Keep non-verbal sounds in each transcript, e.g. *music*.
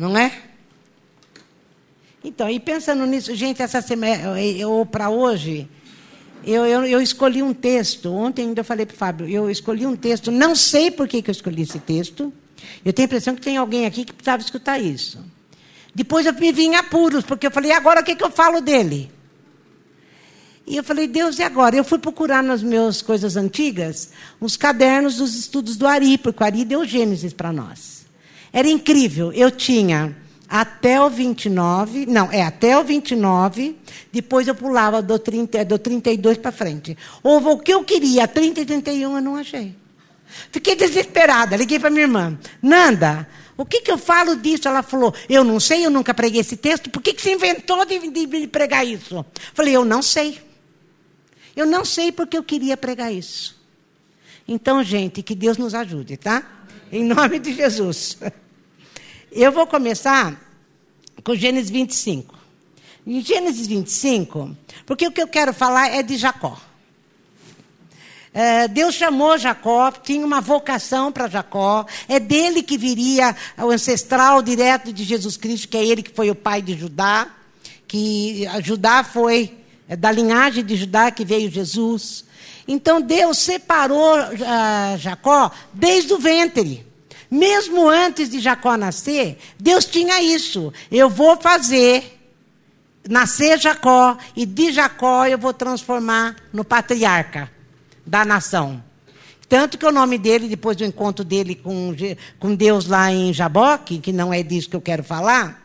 Não é? Então, e pensando nisso, gente, essa semana, ou para hoje, eu, eu, eu, escolhi um texto. Ontem ainda eu falei para o Fábio, eu escolhi um texto, não sei por que, que eu escolhi esse texto. Eu tenho a impressão que tem alguém aqui que precisava escutar isso. Depois eu me vi em apuros, porque eu falei, agora o que, que eu falo dele? E eu falei, Deus, e agora? Eu fui procurar nas minhas coisas antigas os cadernos dos estudos do Ari, porque o Ari deu Gênesis para nós. Era incrível. Eu tinha até o 29, não, é até o 29, depois eu pulava do, 30, do 32 para frente. Houve o que eu queria, 30 e 31 eu não achei. Fiquei desesperada, liguei para minha irmã. Nanda, o que, que eu falo disso? Ela falou, eu não sei, eu nunca preguei esse texto, por que, que você inventou de, de, de pregar isso? Falei, eu não sei. Eu não sei porque eu queria pregar isso. Então, gente, que Deus nos ajude, tá? Em nome de Jesus. Eu vou começar com Gênesis 25. Em Gênesis 25, porque o que eu quero falar é de Jacó. É, Deus chamou Jacó, tinha uma vocação para Jacó, é dele que viria o ancestral direto de Jesus Cristo, que é ele que foi o pai de Judá, que Judá foi é da linhagem de Judá que veio Jesus. Então Deus separou uh, Jacó desde o ventre. Mesmo antes de Jacó nascer, Deus tinha isso. Eu vou fazer nascer Jacó, e de Jacó eu vou transformar no patriarca da nação. Tanto que o nome dele, depois do encontro dele com, com Deus lá em Jaboque, que não é disso que eu quero falar,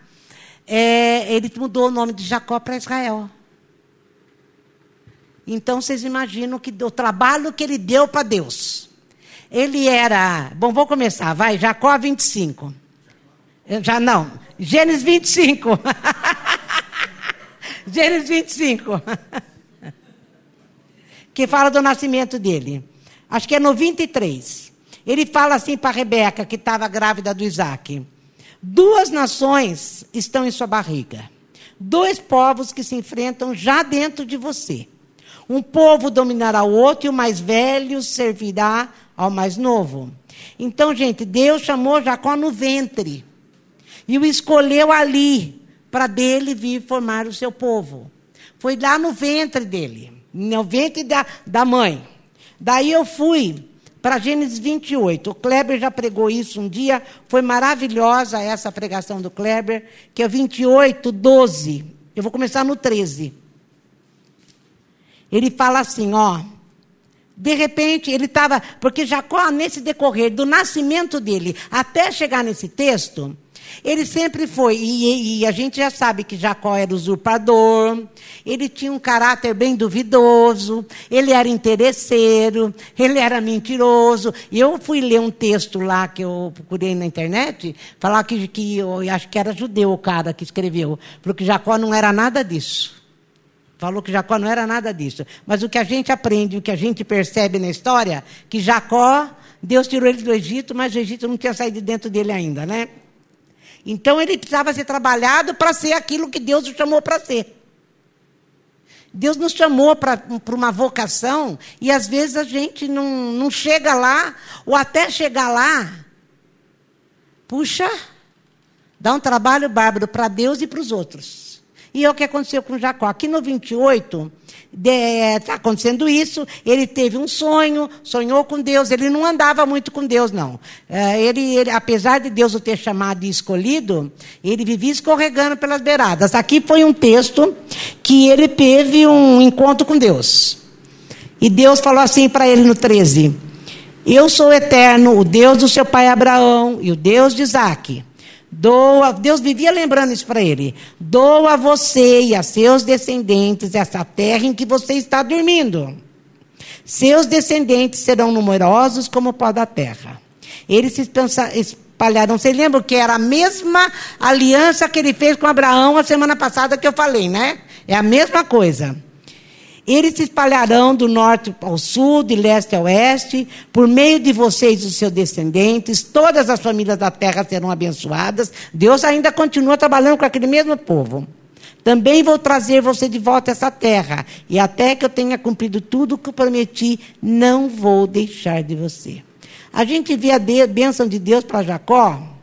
é, ele mudou o nome de Jacó para Israel. Então vocês imaginam que o trabalho que ele deu para Deus. Ele era. Bom, vou começar, vai, Jacó 25. Já não. Gênesis 25. *laughs* Gênesis 25. *laughs* que fala do nascimento dele. Acho que é no 23. Ele fala assim para Rebeca, que estava grávida do Isaac: Duas nações estão em sua barriga. Dois povos que se enfrentam já dentro de você. Um povo dominará o outro e o mais velho servirá ao mais novo. Então, gente, Deus chamou Jacó no ventre e o escolheu ali para dele vir formar o seu povo. Foi lá no ventre dele, no ventre da, da mãe. Daí eu fui para Gênesis 28. O Kleber já pregou isso um dia, foi maravilhosa essa pregação do Kleber, que é 28, 12. Eu vou começar no 13. Ele fala assim, ó. De repente, ele estava. Porque Jacó, nesse decorrer do nascimento dele até chegar nesse texto, ele sempre foi. E, e, a gente já sabe que Jacó era usurpador, ele tinha um caráter bem duvidoso, ele era interesseiro, ele era mentiroso. E eu fui ler um texto lá que eu procurei na internet, falar que, que eu acho que era judeu o cara que escreveu, porque Jacó não era nada disso. Falou que Jacó não era nada disso. Mas o que a gente aprende, o que a gente percebe na história, que Jacó, Deus tirou ele do Egito, mas o Egito não tinha saído de dentro dele ainda, né? Então ele precisava ser trabalhado para ser aquilo que Deus o chamou para ser. Deus nos chamou para uma vocação e às vezes a gente não, não chega lá, ou até chegar lá, puxa, dá um trabalho bárbaro para Deus e para os outros. E é o que aconteceu com Jacó. Aqui no 28, está acontecendo isso. Ele teve um sonho, sonhou com Deus. Ele não andava muito com Deus, não. É, ele, ele, apesar de Deus o ter chamado e escolhido, ele vivia escorregando pelas beiradas. Aqui foi um texto que ele teve um encontro com Deus. E Deus falou assim para ele no 13: Eu sou eterno, o Deus do seu pai Abraão e o Deus de Isaac. Doa, Deus vivia lembrando isso para ele. Doa a você e a seus descendentes essa terra em que você está dormindo. Seus descendentes serão numerosos como o pó da terra. Eles se espalharão. Vocês lembram que era a mesma aliança que ele fez com Abraão a semana passada que eu falei, né? É a mesma coisa. Eles se espalharão do norte ao sul, de leste a oeste, por meio de vocês e dos seus descendentes, todas as famílias da terra serão abençoadas. Deus ainda continua trabalhando com aquele mesmo povo. Também vou trazer você de volta a essa terra, e até que eu tenha cumprido tudo o que prometi, não vou deixar de você. A gente vê a bênção de Deus para Jacó,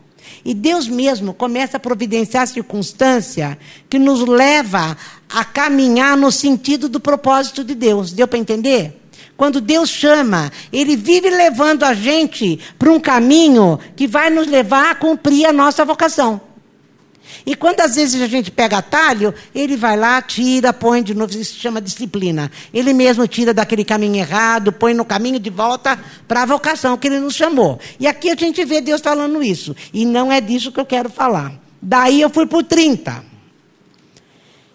E Deus mesmo começa a providenciar a circunstância que nos leva a caminhar no sentido do propósito de Deus. Deu para entender? Quando Deus chama, Ele vive levando a gente para um caminho que vai nos levar a cumprir a nossa vocação. E quando às vezes a gente pega atalho, ele vai lá, tira, põe de novo, isso se chama disciplina. Ele mesmo tira daquele caminho errado, põe no caminho de volta para a vocação que ele nos chamou. E aqui a gente vê Deus falando isso. E não é disso que eu quero falar. Daí eu fui para o 30.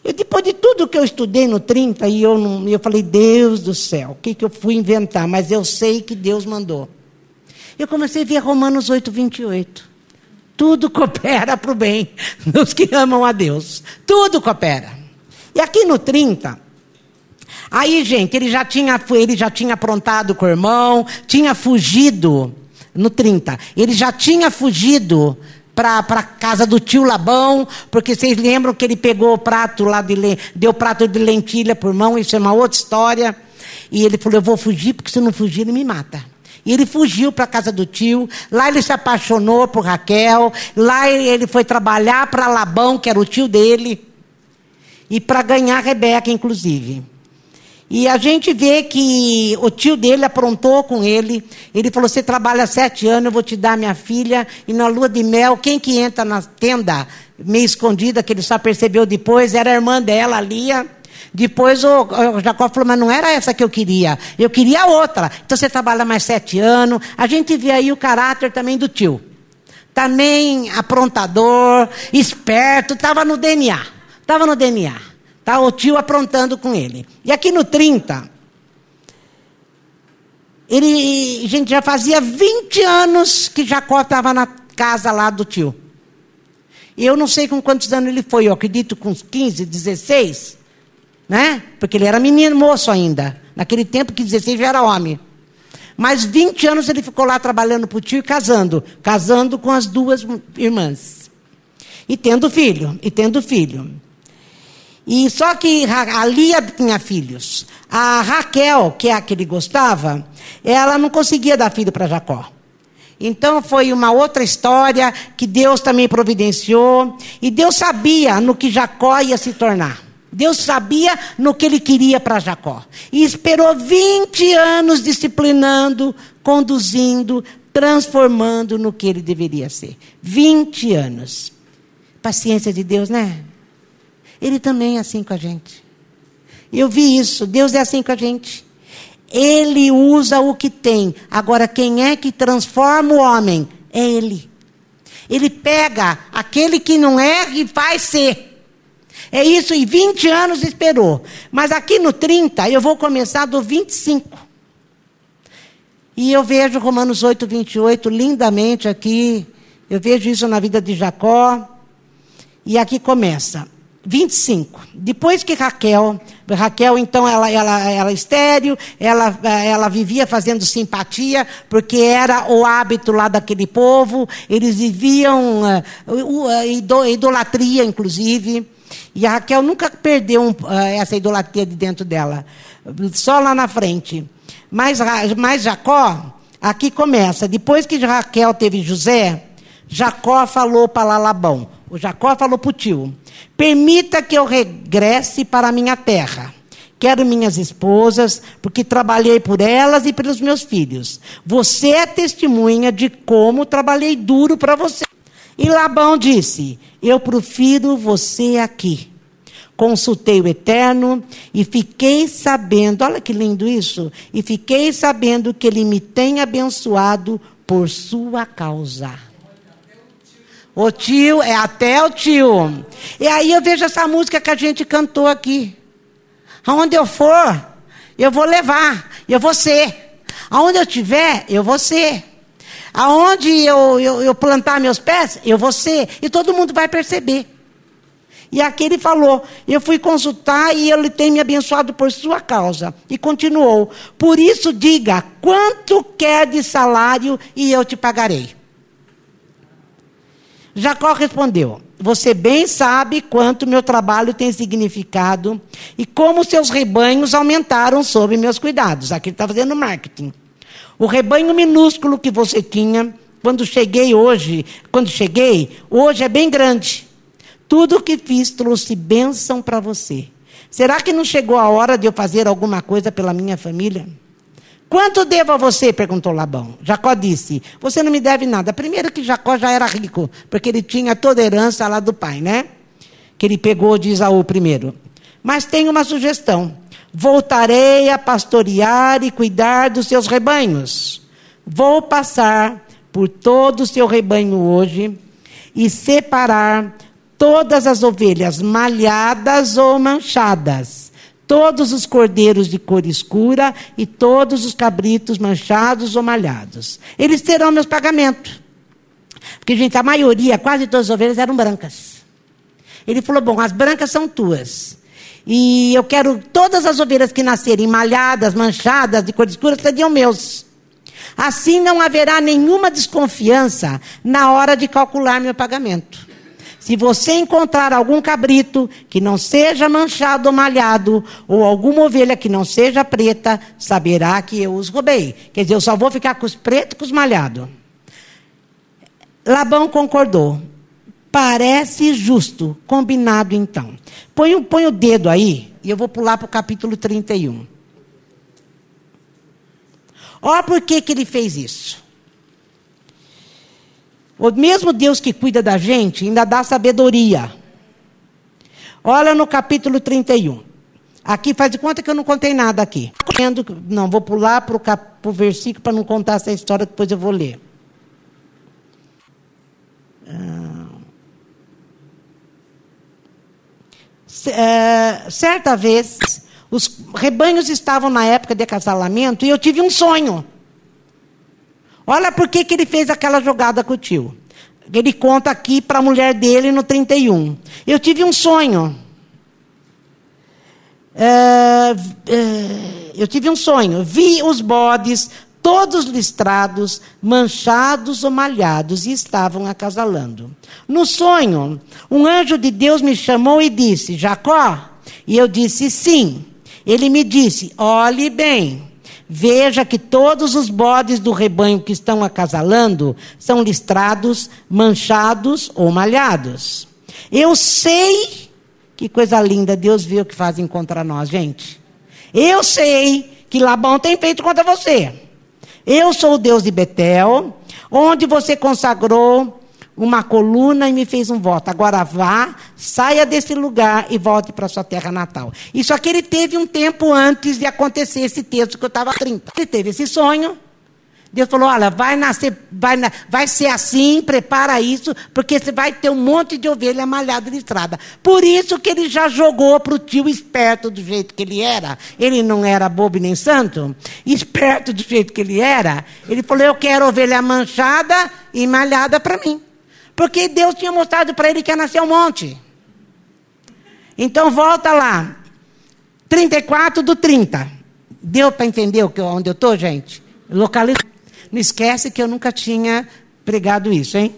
E depois de tudo que eu estudei no 30, e eu, não, eu falei, Deus do céu, o que, que eu fui inventar? Mas eu sei que Deus mandou. Eu comecei a ver Romanos 8, 28. Tudo coopera para o bem *laughs* dos que amam a Deus. Tudo coopera. E aqui no 30, aí, gente, ele já tinha, ele já tinha aprontado com o irmão, tinha fugido. No 30, ele já tinha fugido para a casa do tio Labão, porque vocês lembram que ele pegou o prato lá de deu prato de lentilha para o irmão, isso é uma outra história. E ele falou: Eu vou fugir, porque se eu não fugir, ele me mata. E ele fugiu para a casa do tio. Lá ele se apaixonou por Raquel. Lá ele foi trabalhar para Labão, que era o tio dele. E para ganhar Rebeca, inclusive. E a gente vê que o tio dele aprontou com ele. Ele falou: Você trabalha sete anos, eu vou te dar minha filha. E na lua de mel, quem que entra na tenda, meio escondida, que ele só percebeu depois, era a irmã dela, Lia. Depois o, o Jacó falou, mas não era essa que eu queria. Eu queria outra. Então você trabalha mais sete anos. A gente vê aí o caráter também do tio. Também aprontador, esperto, estava no DNA. Estava no DNA. Tá o tio aprontando com ele. E aqui no 30, ele, gente, já fazia 20 anos que Jacó estava na casa lá do tio. Eu não sei com quantos anos ele foi, eu acredito com uns 15, 16 né? Porque ele era menino, moço ainda. Naquele tempo que 16 já era homem. Mas 20 anos ele ficou lá trabalhando para o tio e casando. Casando com as duas irmãs. E tendo filho. E tendo filho. E só que a Lia tinha filhos. A Raquel, que é a que ele gostava, ela não conseguia dar filho para Jacó. Então foi uma outra história que Deus também providenciou. E Deus sabia no que Jacó ia se tornar. Deus sabia no que ele queria para Jacó. E esperou 20 anos disciplinando, conduzindo, transformando no que ele deveria ser. 20 anos. Paciência de Deus, né? Ele também é assim com a gente. Eu vi isso. Deus é assim com a gente. Ele usa o que tem. Agora, quem é que transforma o homem? É Ele. Ele pega aquele que não é e faz ser. É isso, e 20 anos esperou. Mas aqui no 30, eu vou começar do 25. E eu vejo Romanos 8, 28 lindamente aqui. Eu vejo isso na vida de Jacó. E aqui começa. 25. Depois que Raquel, Raquel então ela ela ela estéril, ela ela vivia fazendo simpatia, porque era o hábito lá daquele povo, eles viviam uh, uh, idolatria inclusive. E a Raquel nunca perdeu um, uh, essa idolatria de dentro dela, só lá na frente. Mas, mas Jacó, aqui começa. Depois que Raquel teve José, Jacó falou para Labão. O Jacó falou para o tio: Permita que eu regresse para a minha terra. Quero minhas esposas, porque trabalhei por elas e pelos meus filhos. Você é testemunha de como trabalhei duro para você. E Labão disse: Eu prefiro você aqui. Consultei o Eterno e fiquei sabendo, olha que lindo isso, e fiquei sabendo que ele me tem abençoado por sua causa. O tio, é até o tio. E aí eu vejo essa música que a gente cantou aqui. Aonde eu for, eu vou levar, eu vou ser. Aonde eu estiver, eu vou ser. Aonde eu, eu, eu plantar meus pés, eu vou ser. E todo mundo vai perceber. E aqui ele falou: Eu fui consultar e ele tem me abençoado por sua causa. E continuou: Por isso diga, quanto quer de salário e eu te pagarei. Jacó respondeu: Você bem sabe quanto meu trabalho tem significado e como seus rebanhos aumentaram sob meus cuidados. Aqui ele está fazendo marketing. O rebanho minúsculo que você tinha quando cheguei hoje, quando cheguei, hoje é bem grande. Tudo que fiz trouxe bênção para você. Será que não chegou a hora de eu fazer alguma coisa pela minha família? Quanto devo a você? perguntou Labão. Jacó disse: Você não me deve nada. Primeiro que Jacó já era rico, porque ele tinha toda a herança lá do pai, né? Que ele pegou de Isaú primeiro. Mas tenho uma sugestão. Voltarei a pastorear e cuidar dos seus rebanhos. Vou passar por todo o seu rebanho hoje e separar todas as ovelhas malhadas ou manchadas, todos os cordeiros de cor escura e todos os cabritos manchados ou malhados. Eles terão meus pagamentos. Porque, gente, a maioria, quase todas as ovelhas eram brancas. Ele falou: bom, as brancas são tuas. E eu quero todas as ovelhas que nascerem malhadas, manchadas, de cor escura, seriam meus. Assim não haverá nenhuma desconfiança na hora de calcular meu pagamento. Se você encontrar algum cabrito que não seja manchado ou malhado, ou alguma ovelha que não seja preta, saberá que eu os roubei. Quer dizer, eu só vou ficar com os pretos e com os malhados. Labão concordou. Parece justo. Combinado então. Põe, põe o dedo aí, e eu vou pular para o capítulo 31. Olha por que, que ele fez isso. O mesmo Deus que cuida da gente ainda dá sabedoria. Olha no capítulo 31. Aqui faz de conta que eu não contei nada aqui. Não, vou pular para o, cap... versículo para não contar essa história, depois eu vou ler. Ah. É, certa vez, os rebanhos estavam na época de acasalamento e eu tive um sonho. Olha por que, que ele fez aquela jogada com o tio. Ele conta aqui para a mulher dele no 31. Eu tive um sonho. É, é, eu tive um sonho. Vi os bodes todos listrados, manchados ou malhados, e estavam acasalando. No sonho, um anjo de Deus me chamou e disse: Jacó? E eu disse: Sim. Ele me disse: Olhe bem. Veja que todos os bodes do rebanho que estão acasalando são listrados, manchados ou malhados. Eu sei que coisa linda Deus viu que fazem contra nós, gente. Eu sei que Labão tem feito contra você. Eu sou o Deus de Betel, onde você consagrou uma coluna e me fez um voto. Agora vá, saia desse lugar e volte para sua terra natal. Isso aqui ele teve um tempo antes de acontecer esse texto que eu estava 30. Ele teve esse sonho. Deus falou: olha, vai nascer, vai, vai ser assim, prepara isso, porque você vai ter um monte de ovelha malhada de estrada. Por isso que ele já jogou para o tio esperto do jeito que ele era. Ele não era bobo nem santo. Esperto do jeito que ele era. Ele falou: eu quero ovelha manchada e malhada para mim. Porque Deus tinha mostrado para ele que ia nascer um monte. Então volta lá. 34 do 30. Deu para entender onde eu estou, gente? Localiza. Não esquece que eu nunca tinha pregado isso, hein?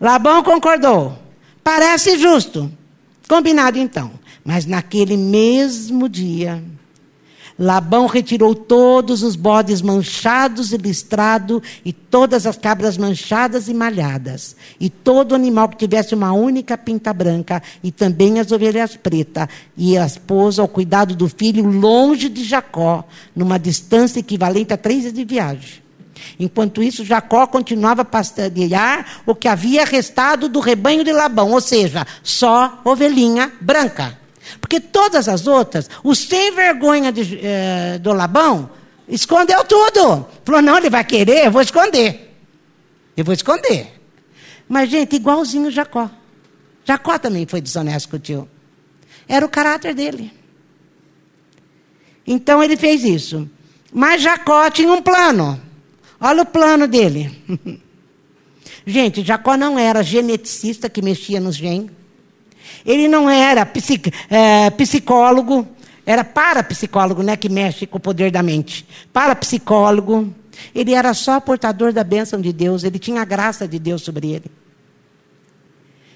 Labão concordou. Parece justo. Combinado então. Mas naquele mesmo dia, Labão retirou todos os bodes manchados e listrados, e todas as cabras manchadas e malhadas, e todo animal que tivesse uma única pinta branca, e também as ovelhas pretas, e as pôs ao cuidado do filho longe de Jacó, numa distância equivalente a três dias de viagem. Enquanto isso, Jacó continuava a pastorear o que havia restado do rebanho de Labão, ou seja, só ovelhinha branca. Porque todas as outras, o sem vergonha de, eh, do Labão, escondeu tudo. Falou: não, ele vai querer, eu vou esconder. Eu vou esconder. Mas, gente, igualzinho Jacó. Jacó também foi desonesto com o tio. Era o caráter dele. Então ele fez isso. Mas Jacó tinha um plano. Olha o plano dele. *laughs* Gente, Jacó não era geneticista que mexia nos genes. Ele não era psic, é, psicólogo, era parapsicólogo, né, que mexe com o poder da mente. Parapsicólogo. Ele era só portador da bênção de Deus, ele tinha a graça de Deus sobre ele.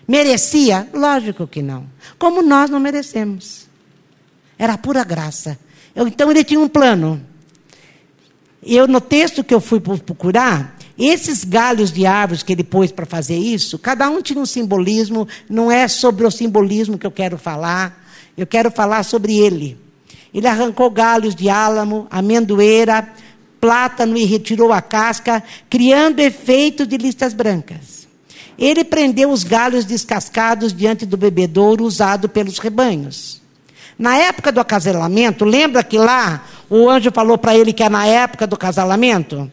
Merecia? Lógico que não. Como nós não merecemos. Era pura graça. Eu, então ele tinha um plano. Eu, no texto que eu fui procurar, Esses galhos de árvores que ele pôs para fazer isso, cada um tinha um simbolismo, não é sobre o simbolismo que eu quero falar, eu quero falar sobre ele. Ele arrancou galhos de álamo, amendoeira, plátano e retirou a casca, criando efeito de listas brancas. Ele prendeu os galhos descascados diante do bebedouro usado pelos rebanhos. Na época do acasalamento, lembra que lá o anjo falou para ele que é na época do casalamento?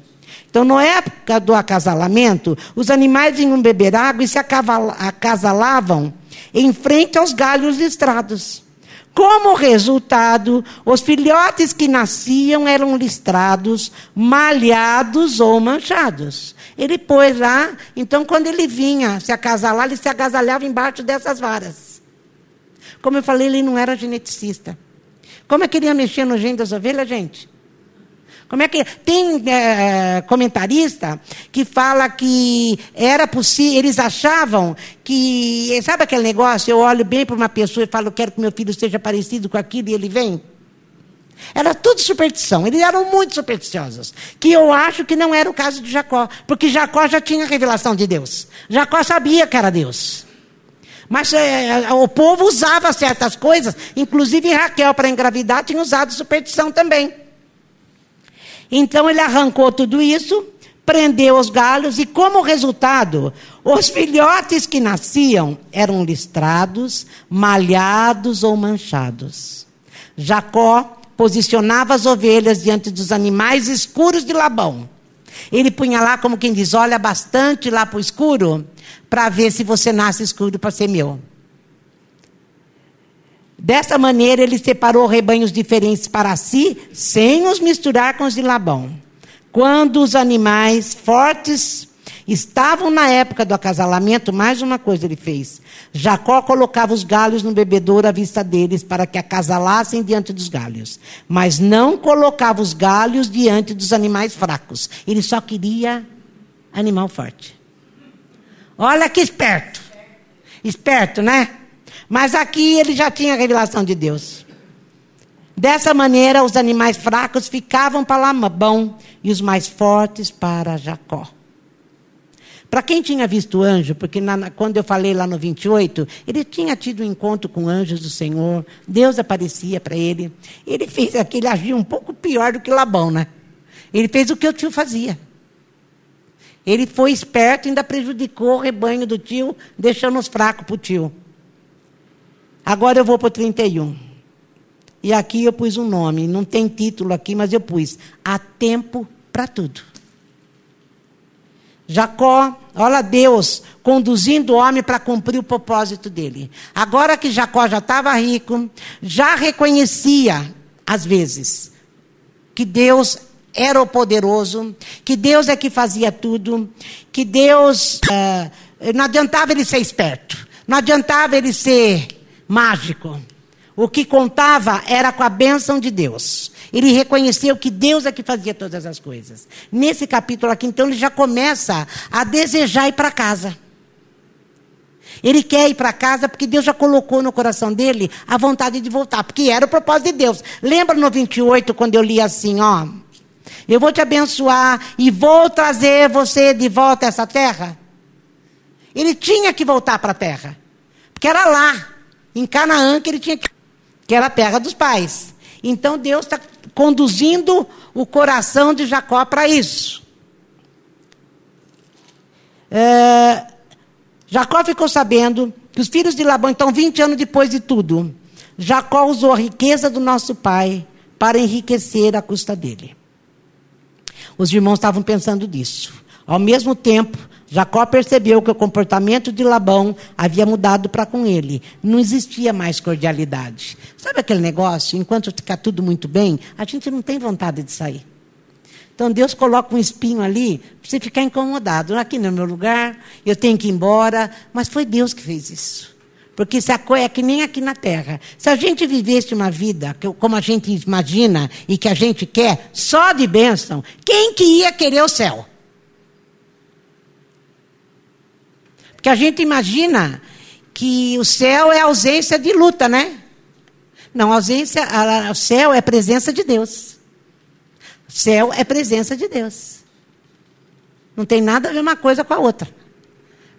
Então, na época do acasalamento, os animais iam beber água e se acasalavam em frente aos galhos listrados. Como resultado, os filhotes que nasciam eram listrados, malhados ou manchados. Ele pôs lá, então quando ele vinha se acasalar, ele se agasalhava embaixo dessas varas. Como eu falei, ele não era geneticista. Como é que ele ia mexer no gene das ovelhas, gente? Como é que tem é, comentarista que fala que era possível, eles achavam que sabe aquele negócio? Eu olho bem para uma pessoa e falo, quero que meu filho seja parecido com aquilo e ele vem. Era tudo superstição. Eles eram muito supersticiosos. Que eu acho que não era o caso de Jacó. Porque Jacó já tinha a revelação de Deus. Jacó sabia que era Deus. Mas é, o povo usava certas coisas. Inclusive Raquel, para engravidar, tinha usado superstição também. Então ele arrancou tudo isso, prendeu os galhos e, como resultado, os filhotes que nasciam eram listrados, malhados ou manchados. Jacó posicionava as ovelhas diante dos animais escuros de Labão. Ele punha lá, como quem diz, olha bastante lá para o escuro, para ver se você nasce escuro para ser meu. Dessa maneira, ele separou rebanhos diferentes para si, sem os misturar com os de Labão. Quando os animais fortes estavam na época do acasalamento, mais uma coisa ele fez. Jacó colocava os galhos no bebedouro à vista deles para que acasalassem diante dos galhos. Mas não colocava os galhos diante dos animais fracos. Ele só queria animal forte. Olha que esperto. Esperto, né? Mas aqui ele já tinha a revelação de Deus. Dessa maneira, os animais fracos ficavam para Labão e os mais fortes para Jacó. Para quem tinha visto anjo, porque na, quando eu falei lá no 28, ele tinha tido um encontro com anjos do Senhor, Deus aparecia para ele. Ele fez aquele agir um pouco pior do que Labão, né? Ele fez o que o tio fazia. Ele foi esperto e ainda prejudicou o rebanho do tio, deixando os fracos para o tio. Agora eu vou para o 31. E aqui eu pus um nome, não tem título aqui, mas eu pus: Há tempo para tudo. Jacó, olha Deus conduzindo o homem para cumprir o propósito dele. Agora que Jacó já estava rico, já reconhecia, às vezes, que Deus era o poderoso, que Deus é que fazia tudo, que Deus. Uh, não adiantava ele ser esperto, não adiantava ele ser mágico. O que contava era com a bênção de Deus. Ele reconheceu que Deus é que fazia todas as coisas. Nesse capítulo aqui, então, ele já começa a desejar ir para casa. Ele quer ir para casa porque Deus já colocou no coração dele a vontade de voltar, porque era o propósito de Deus. Lembra no 28, quando eu li assim, ó. Eu vou te abençoar e vou trazer você de volta a essa terra? Ele tinha que voltar para a terra, porque era lá em Canaã que ele tinha que, que era a terra dos pais. Então Deus está conduzindo o coração de Jacó para isso. É, Jacó ficou sabendo que os filhos de Labão, então 20 anos depois de tudo, Jacó usou a riqueza do nosso pai para enriquecer a custa dele. Os irmãos estavam pensando nisso. Ao mesmo tempo, Jacó percebeu que o comportamento de Labão havia mudado para com ele. Não existia mais cordialidade. Sabe aquele negócio? Enquanto ficar tudo muito bem, a gente não tem vontade de sair. Então Deus coloca um espinho ali para você ficar incomodado. Aqui no meu lugar, eu tenho que ir embora. Mas foi Deus que fez isso. Porque coisa é que nem aqui na terra. Se a gente vivesse uma vida como a gente imagina e que a gente quer, só de bênção, quem que ia querer o céu? Porque a gente imagina que o céu é ausência de luta, né? Não, ausência, o céu é presença de Deus. O céu é presença de Deus. Não tem nada a ver uma coisa com a outra.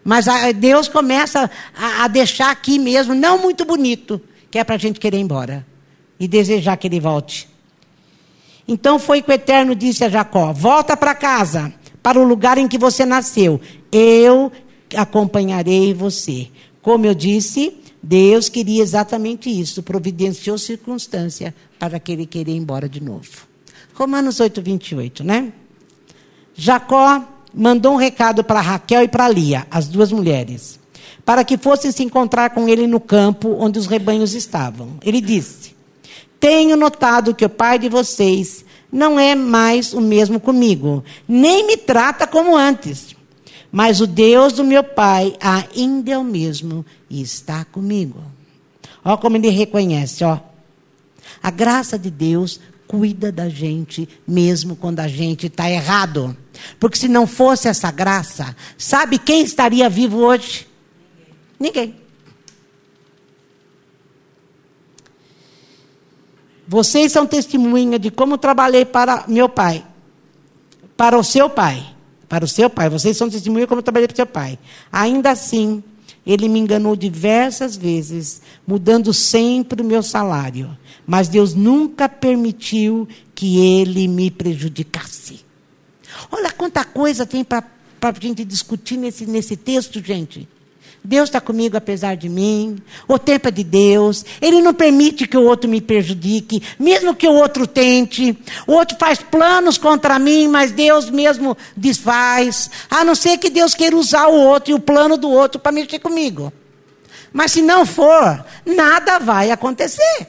Mas Deus começa a, a deixar aqui mesmo, não muito bonito, que é para a gente querer ir embora e desejar que ele volte. Então foi que o Eterno disse a Jacó: Volta para casa, para o lugar em que você nasceu. Eu acompanharei você. Como eu disse, Deus queria exatamente isso, providenciou circunstância para que ele querer ir embora de novo. Romanos 8, 28, né? Jacó mandou um recado para Raquel e para Lia, as duas mulheres, para que fossem se encontrar com ele no campo onde os rebanhos estavam. Ele disse: Tenho notado que o pai de vocês não é mais o mesmo comigo, nem me trata como antes. Mas o Deus do meu pai ainda é o mesmo e está comigo. Ó como ele reconhece, ó. A graça de Deus cuida da gente mesmo quando a gente está errado. Porque se não fosse essa graça, sabe quem estaria vivo hoje? Ninguém. Vocês são testemunha de como trabalhei para meu pai, para o seu pai para o seu pai. Vocês são testemunhas como eu trabalhei para o seu pai. Ainda assim, ele me enganou diversas vezes, mudando sempre o meu salário. Mas Deus nunca permitiu que ele me prejudicasse. Olha quanta coisa tem para a gente discutir nesse, nesse texto, gente. Deus está comigo apesar de mim. O tempo é de Deus. Ele não permite que o outro me prejudique, mesmo que o outro tente. O outro faz planos contra mim, mas Deus mesmo desfaz. A não ser que Deus queira usar o outro e o plano do outro para mexer comigo. Mas se não for, nada vai acontecer.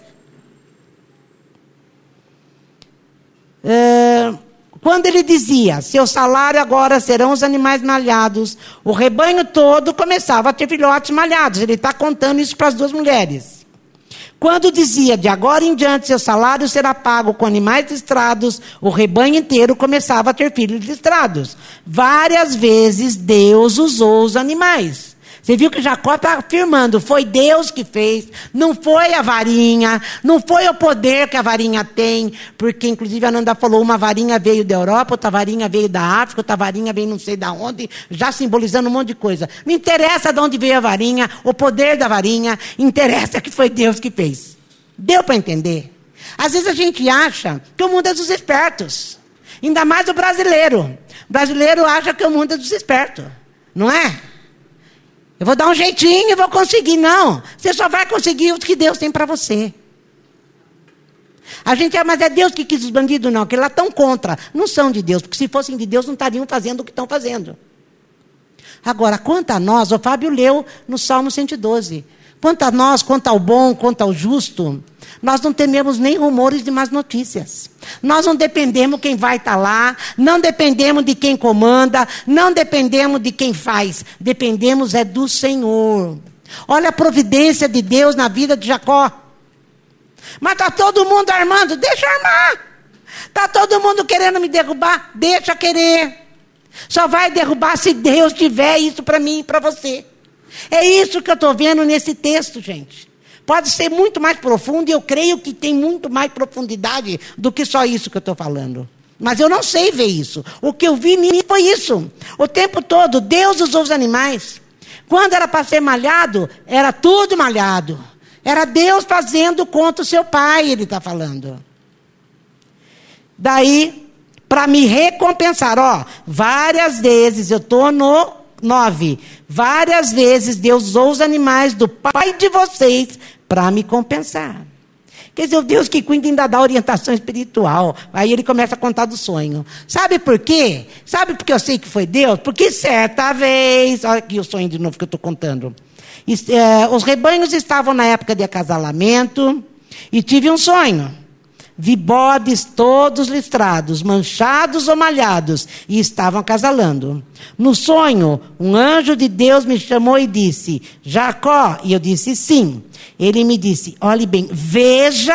É quando ele dizia, seu salário agora serão os animais malhados, o rebanho todo começava a ter filhotes malhados. Ele está contando isso para as duas mulheres. Quando dizia, de agora em diante, seu salário será pago com animais listrados, o rebanho inteiro começava a ter filhos listrados. Várias vezes Deus usou os animais. Você viu que Jacó está afirmando: foi Deus que fez, não foi a varinha, não foi o poder que a varinha tem, porque inclusive a Nanda falou: uma varinha veio da Europa, outra varinha veio da África, outra varinha veio não sei de onde, já simbolizando um monte de coisa. Não interessa de onde veio a varinha, o poder da varinha, interessa que foi Deus que fez. Deu para entender? Às vezes a gente acha que o mundo é dos espertos, ainda mais o brasileiro. O brasileiro acha que o mundo é dos espertos, não é? Eu vou dar um jeitinho e vou conseguir. Não. Você só vai conseguir o que Deus tem para você. A gente, é, mas é Deus que quis os bandidos? Não, que lá estão contra. Não são de Deus, porque se fossem de Deus não estariam fazendo o que estão fazendo. Agora, quanto a nós, o Fábio leu no Salmo 112. Quanto a nós, quanto ao bom, quanto ao justo, nós não tememos nem rumores de más notícias. Nós não dependemos quem vai estar tá lá, não dependemos de quem comanda, não dependemos de quem faz. Dependemos é do Senhor. Olha a providência de Deus na vida de Jacó. Mas está todo mundo armando, deixa armar. Está todo mundo querendo me derrubar, deixa querer. Só vai derrubar se Deus tiver isso para mim e para você. É isso que eu estou vendo nesse texto, gente. Pode ser muito mais profundo e eu creio que tem muito mais profundidade do que só isso que eu estou falando. Mas eu não sei ver isso. O que eu vi em foi isso. O tempo todo, Deus usou os animais. Quando era para ser malhado, era tudo malhado. Era Deus fazendo contra o seu pai, ele está falando. Daí, para me recompensar, ó, várias vezes eu estou no 9. Várias vezes Deus usou os animais do pai de vocês para me compensar. Quer dizer, o Deus que cuida ainda dá orientação espiritual. Aí ele começa a contar do sonho. Sabe por quê? Sabe porque eu sei que foi Deus? Porque certa vez. Olha aqui o sonho de novo que eu estou contando. É, os rebanhos estavam na época de acasalamento e tive um sonho. Vi bodes todos listrados, manchados ou malhados, e estavam acasalando. No sonho, um anjo de Deus me chamou e disse: Jacó. E eu disse: Sim. Ele me disse: Olhe bem, veja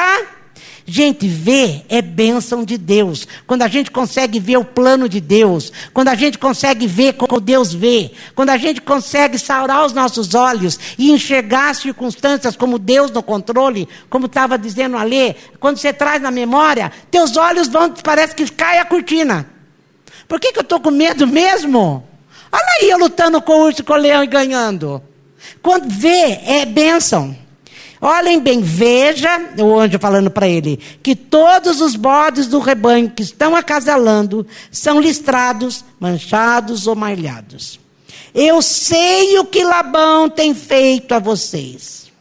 Gente, ver é bênção de Deus. Quando a gente consegue ver o plano de Deus, quando a gente consegue ver como Deus vê, quando a gente consegue saurar os nossos olhos e enxergar as circunstâncias como Deus no controle, como estava dizendo ali, quando você traz na memória, teus olhos vão, parece que cai a cortina. Por que, que eu estou com medo mesmo? Olha aí eu lutando com o urso, com o leão e ganhando. Quando vê, é bênção. Olhem bem, veja, o anjo falando para ele, que todos os bodes do rebanho que estão acasalando são listrados, manchados ou malhados. Eu sei o que Labão tem feito a vocês.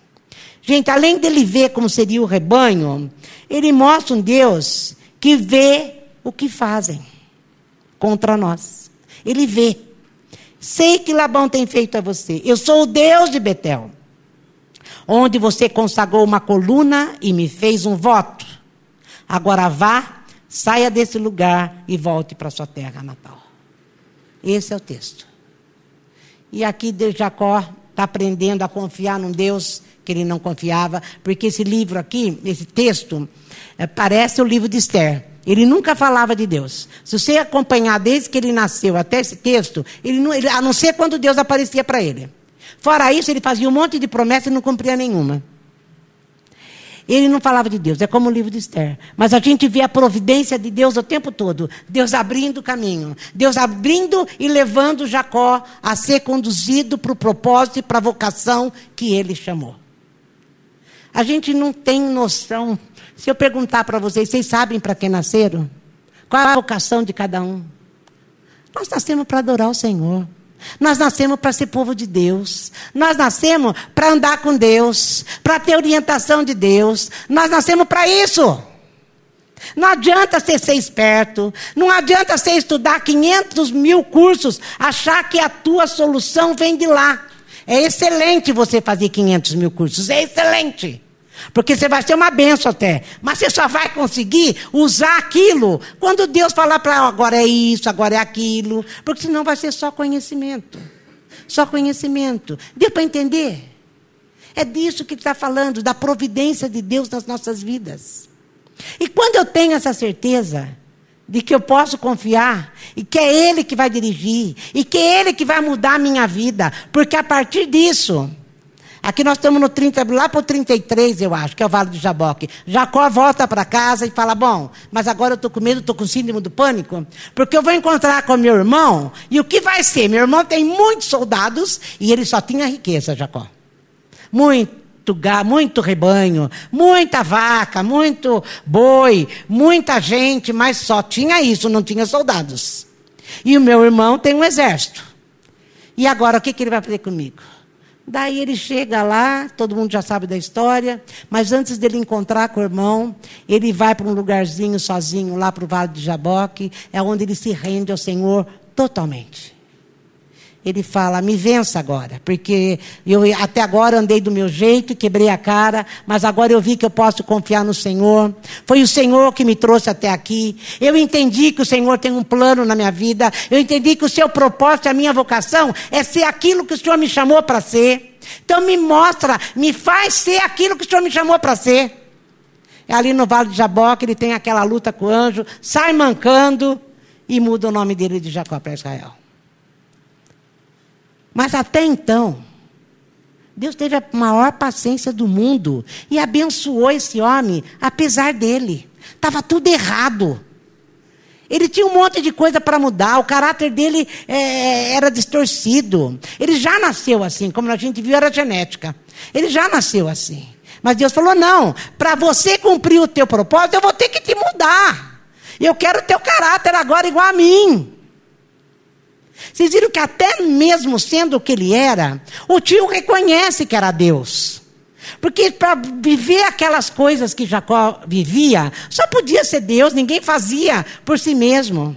Gente, além dele ver como seria o rebanho, ele mostra um Deus que vê o que fazem contra nós. Ele vê. Sei que Labão tem feito a você. Eu sou o Deus de Betel, onde você consagrou uma coluna e me fez um voto. Agora vá, saia desse lugar e volte para sua terra natal. Esse é o texto. E aqui Jacó está aprendendo a confiar num Deus que ele não confiava, porque esse livro aqui, esse texto, é, parece o livro de Esther. Ele nunca falava de Deus. Se você acompanhar desde que ele nasceu até esse texto, ele não, ele, a não ser quando Deus aparecia para ele. Fora isso, ele fazia um monte de promessas e não cumpria nenhuma. Ele não falava de Deus, é como o livro de Esther. Mas a gente vê a providência de Deus o tempo todo. Deus abrindo o caminho. Deus abrindo e levando Jacó a ser conduzido para o propósito e para a vocação que ele chamou. A gente não tem noção se eu perguntar para vocês, vocês sabem para que nasceram? Qual é a vocação de cada um? Nós nascemos para adorar o Senhor. Nós nascemos para ser povo de Deus. Nós nascemos para andar com Deus, para ter orientação de Deus. Nós nascemos para isso. Não adianta você ser esperto, não adianta você estudar 500 mil cursos, achar que a tua solução vem de lá. É excelente você fazer 500 mil cursos, é excelente. Porque você vai ser uma benção até. Mas você só vai conseguir usar aquilo quando Deus falar para agora é isso, agora é aquilo. Porque senão vai ser só conhecimento. Só conhecimento. Deu para entender? É disso que está falando, da providência de Deus nas nossas vidas. E quando eu tenho essa certeza de que eu posso confiar, e que é Ele que vai dirigir, e que é Ele que vai mudar a minha vida, porque a partir disso Aqui nós estamos no 30, lá para o 33, eu acho, que é o Vale do Jaboque. Jacó volta para casa e fala: Bom, mas agora eu estou com medo, estou com síndrome do pânico, porque eu vou encontrar com meu irmão, e o que vai ser? Meu irmão tem muitos soldados e ele só tinha riqueza, Jacó. Muito muito rebanho, muita vaca, muito boi, muita gente, mas só tinha isso, não tinha soldados. E o meu irmão tem um exército. E agora o que, que ele vai fazer comigo? Daí ele chega lá, todo mundo já sabe da história, mas antes dele encontrar com o irmão, ele vai para um lugarzinho sozinho, lá para o Vale de Jaboque, é onde ele se rende ao Senhor totalmente ele fala: me vença agora, porque eu até agora andei do meu jeito, quebrei a cara, mas agora eu vi que eu posso confiar no Senhor. Foi o Senhor que me trouxe até aqui. Eu entendi que o Senhor tem um plano na minha vida. Eu entendi que o seu propósito, a minha vocação, é ser aquilo que o Senhor me chamou para ser. Então me mostra, me faz ser aquilo que o Senhor me chamou para ser. Ali no Vale de Jaboque, ele tem aquela luta com o anjo, sai mancando e muda o nome dele de Jacó para Israel. Mas até então, Deus teve a maior paciência do mundo e abençoou esse homem, apesar dele. Estava tudo errado. Ele tinha um monte de coisa para mudar, o caráter dele é, era distorcido. Ele já nasceu assim, como a gente viu, era genética. Ele já nasceu assim. Mas Deus falou: não, para você cumprir o teu propósito, eu vou ter que te mudar. Eu quero o teu caráter agora igual a mim. Vocês viram que até mesmo sendo o que ele era, o tio reconhece que era Deus. Porque para viver aquelas coisas que Jacó vivia, só podia ser Deus, ninguém fazia por si mesmo.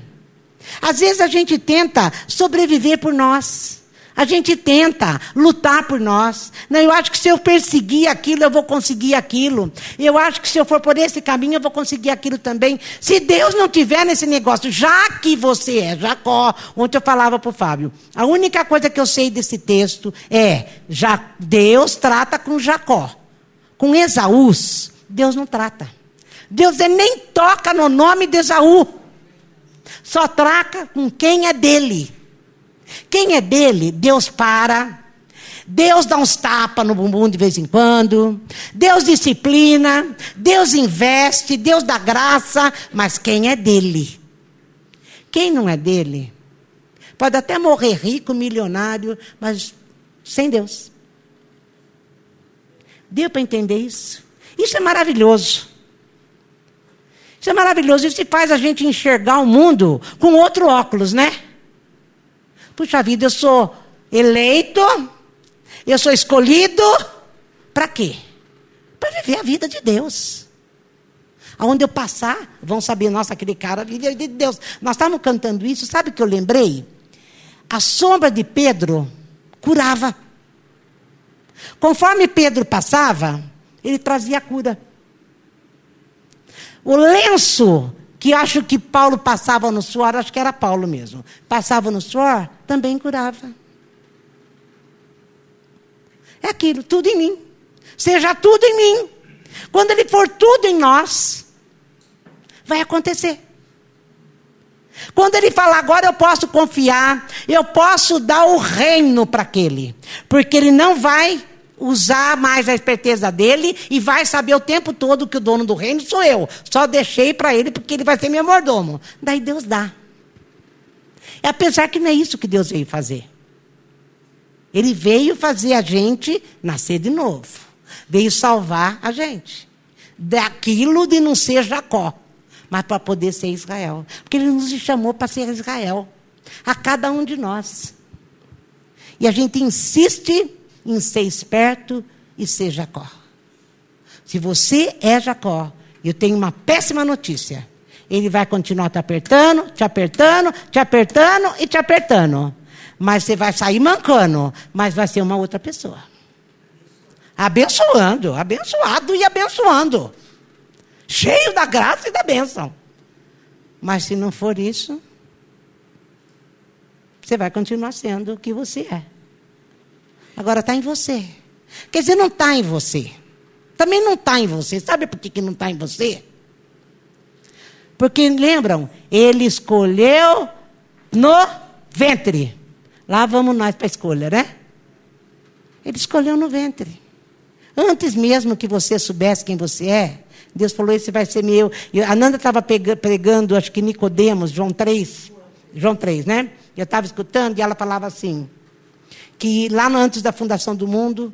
Às vezes a gente tenta sobreviver por nós. A gente tenta lutar por nós. Não, eu acho que se eu perseguir aquilo, eu vou conseguir aquilo. Eu acho que se eu for por esse caminho, eu vou conseguir aquilo também. Se Deus não tiver nesse negócio, já que você é Jacó, ontem eu falava para o Fábio, a única coisa que eu sei desse texto é: já Deus trata com Jacó. Com Esaú, Deus não trata. Deus nem toca no nome de Esaú. Só trata com quem é dele. Quem é dele, Deus para. Deus dá uns tapas no bumbum de vez em quando. Deus disciplina. Deus investe. Deus dá graça. Mas quem é dele? quem não é dele pode até morrer rico, milionário, mas sem Deus. Deu para entender isso? Isso é maravilhoso. Isso é maravilhoso. Isso faz a gente enxergar o mundo com outro óculos, né? Puxa vida, eu sou eleito, eu sou escolhido. Para quê? Para viver a vida de Deus. Aonde eu passar, vão saber, nossa, aquele cara vive a vida de Deus. Nós estávamos cantando isso, sabe o que eu lembrei? A sombra de Pedro curava. Conforme Pedro passava, ele trazia a cura. O lenço que acho que Paulo passava no suor, acho que era Paulo mesmo, passava no suor, também curava. É aquilo, tudo em mim. Seja tudo em mim. Quando ele for tudo em nós, vai acontecer. Quando ele fala, agora eu posso confiar, eu posso dar o reino para aquele, porque ele não vai usar mais a esperteza dele e vai saber o tempo todo que o dono do reino sou eu. Só deixei para ele porque ele vai ser meu mordomo. Daí Deus dá. É apesar que não é isso que Deus veio fazer. Ele veio fazer a gente nascer de novo. Veio salvar a gente. Daquilo de não ser Jacó, mas para poder ser Israel. Porque ele nos chamou para ser Israel. A cada um de nós. E a gente insiste em ser esperto e ser Jacó. Se você é Jacó, eu tenho uma péssima notícia. Ele vai continuar te apertando, te apertando, te apertando e te apertando. Mas você vai sair mancando, mas vai ser uma outra pessoa. Abençoando, abençoado e abençoando. Cheio da graça e da bênção. Mas se não for isso, você vai continuar sendo o que você é. Agora está em você. Quer dizer, não está em você. Também não está em você. Sabe por que, que não está em você? Porque lembram, ele escolheu no ventre. Lá vamos nós para a escolha, né? Ele escolheu no ventre. Antes mesmo que você soubesse quem você é, Deus falou: esse vai ser meu. E a Nanda estava pregando, acho que Nicodemos, João 3. João 3, né? Eu estava escutando e ela falava assim: que lá antes da fundação do mundo,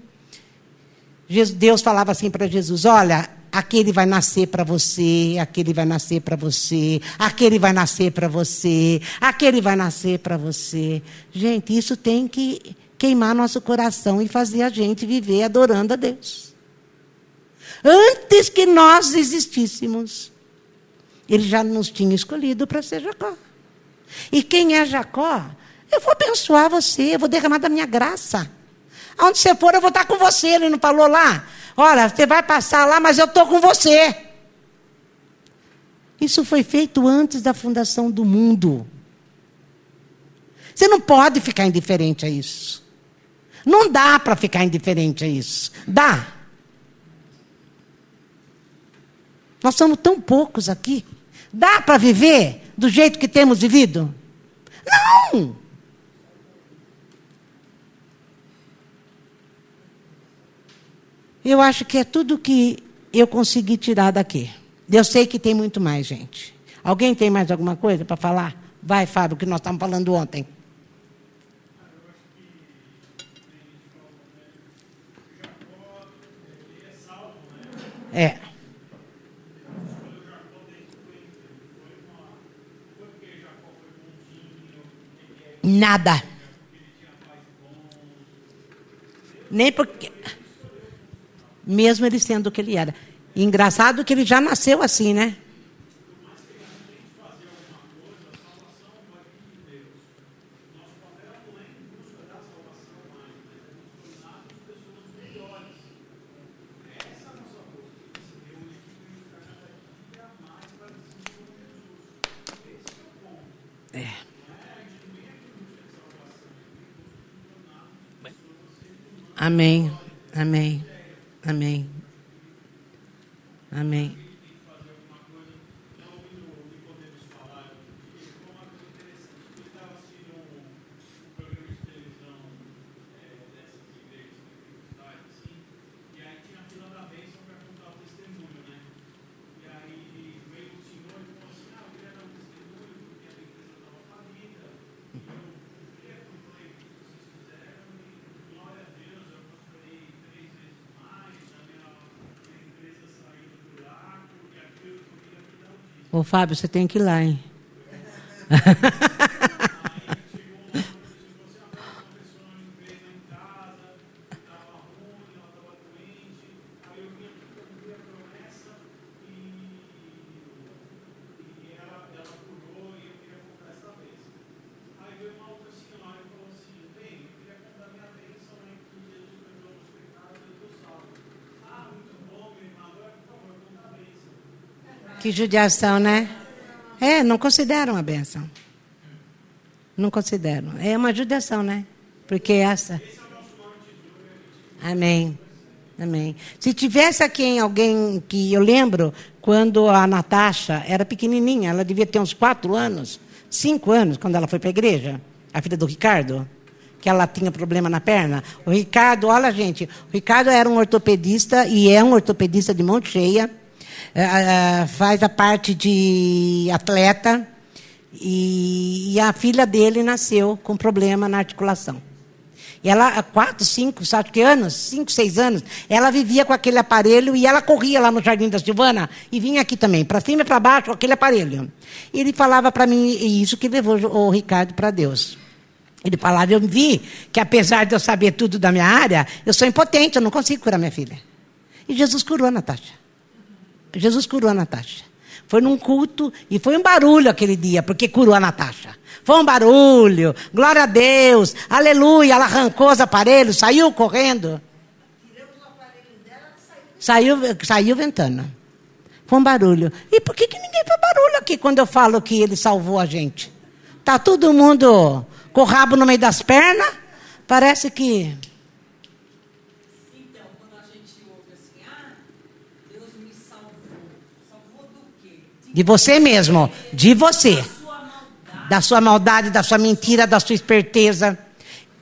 Deus falava assim para Jesus: Olha, aquele vai nascer para você, aquele vai nascer para você, aquele vai nascer para você, aquele vai nascer para você. Gente, isso tem que queimar nosso coração e fazer a gente viver adorando a Deus. Antes que nós existíssemos, Ele já nos tinha escolhido para ser Jacó. E quem é Jacó? Eu vou abençoar você, eu vou derramar da minha graça. Aonde você for, eu vou estar com você. Ele não falou lá? Olha, você vai passar lá, mas eu estou com você. Isso foi feito antes da fundação do mundo. Você não pode ficar indiferente a isso. Não dá para ficar indiferente a isso. Dá. Nós somos tão poucos aqui. Dá para viver do jeito que temos vivido? Não! Eu acho que é tudo que eu consegui tirar daqui. Eu sei que tem muito mais, gente. Alguém tem mais alguma coisa para falar? Vai, Fábio, que nós estávamos falando ontem. É. Nada. Nem porque mesmo ele sendo o que ele era. Engraçado que ele já nasceu assim, né? É. Amém. Amém. Amém. Amém. Ô, Fábio, você tem que ir lá, hein? *laughs* Que judiação, né? É, não consideram a benção. Não consideram. É uma judiação, né? Porque essa. Amém. Amém. Se tivesse aqui alguém que eu lembro, quando a Natasha era pequenininha, ela devia ter uns quatro anos, cinco anos, quando ela foi para a igreja, a filha do Ricardo, que ela tinha problema na perna. O Ricardo, olha, gente, o Ricardo era um ortopedista e é um ortopedista de mão cheia é, faz a parte de atleta e, e, a filha dele nasceu com problema na articulação. E ela, há quatro, cinco, sabe que anos? Cinco, seis anos, ela vivia com aquele aparelho e ela corria lá no Jardim da Silvana e vinha aqui também, para cima e para baixo, com aquele aparelho. E ele falava para mim, e isso que levou o Ricardo para Deus. Ele falava, eu vi que apesar de eu saber tudo da minha área, eu sou impotente, eu não consigo curar minha filha. E Jesus curou a Natasha. Jesus curou a Natasha. Foi num culto e foi um barulho aquele dia, porque curou a Natasha. Foi um barulho, glória a Deus, aleluia. Ela arrancou os aparelhos, saiu correndo. Saiu, saiu ventana. Foi um barulho. E por que, que ninguém faz barulho aqui quando eu falo que ele salvou a gente? Tá todo mundo com o rabo no meio das pernas? Parece que. De você mesmo. De você. Da sua maldade, da sua mentira, da sua esperteza.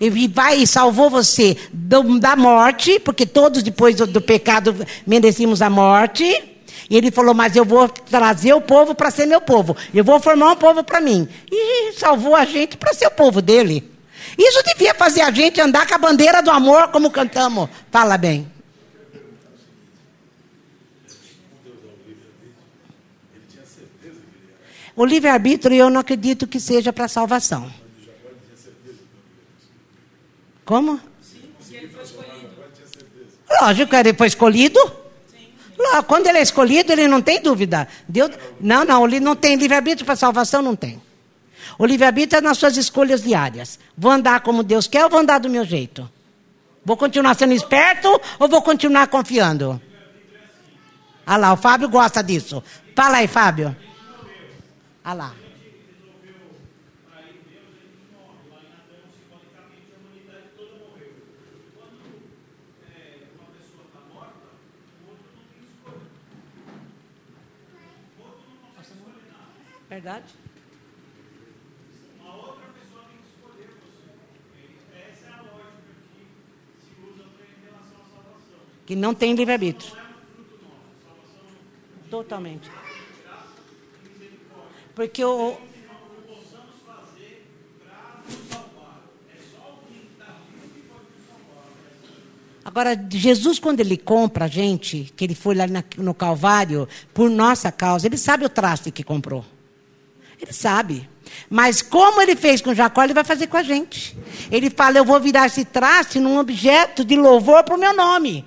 Ele vai e salvou você da morte, porque todos depois do, do pecado merecíamos a morte. E ele falou: Mas eu vou trazer o povo para ser meu povo. Eu vou formar um povo para mim. E salvou a gente para ser o povo dele. Isso devia fazer a gente andar com a bandeira do amor, como cantamos. Fala bem. O livre-arbítrio eu não acredito que seja para salvação. Como? Lógico, ele foi escolhido. Quando ele é escolhido, ele não tem dúvida. Deus, não, não, ele não tem livre-arbítrio para salvação, não tem. O livre-arbítrio é nas suas escolhas diárias. Vou andar como Deus quer ou vou andar do meu jeito? Vou continuar sendo esperto ou vou continuar confiando? Ah lá, o Fábio gosta disso. Fala aí, Fábio. Ah lá. Verdade? Uma outra pessoa tem que escolher você. Essa é a lógica que se usa em relação à salvação. Que não tem livre-arbítrio. Totalmente. Porque o. Agora, Jesus, quando ele compra a gente, que ele foi lá no Calvário, por nossa causa, ele sabe o traste que comprou. Ele sabe. Mas como ele fez com Jacó, ele vai fazer com a gente. Ele fala: Eu vou virar esse traste num objeto de louvor para o meu nome.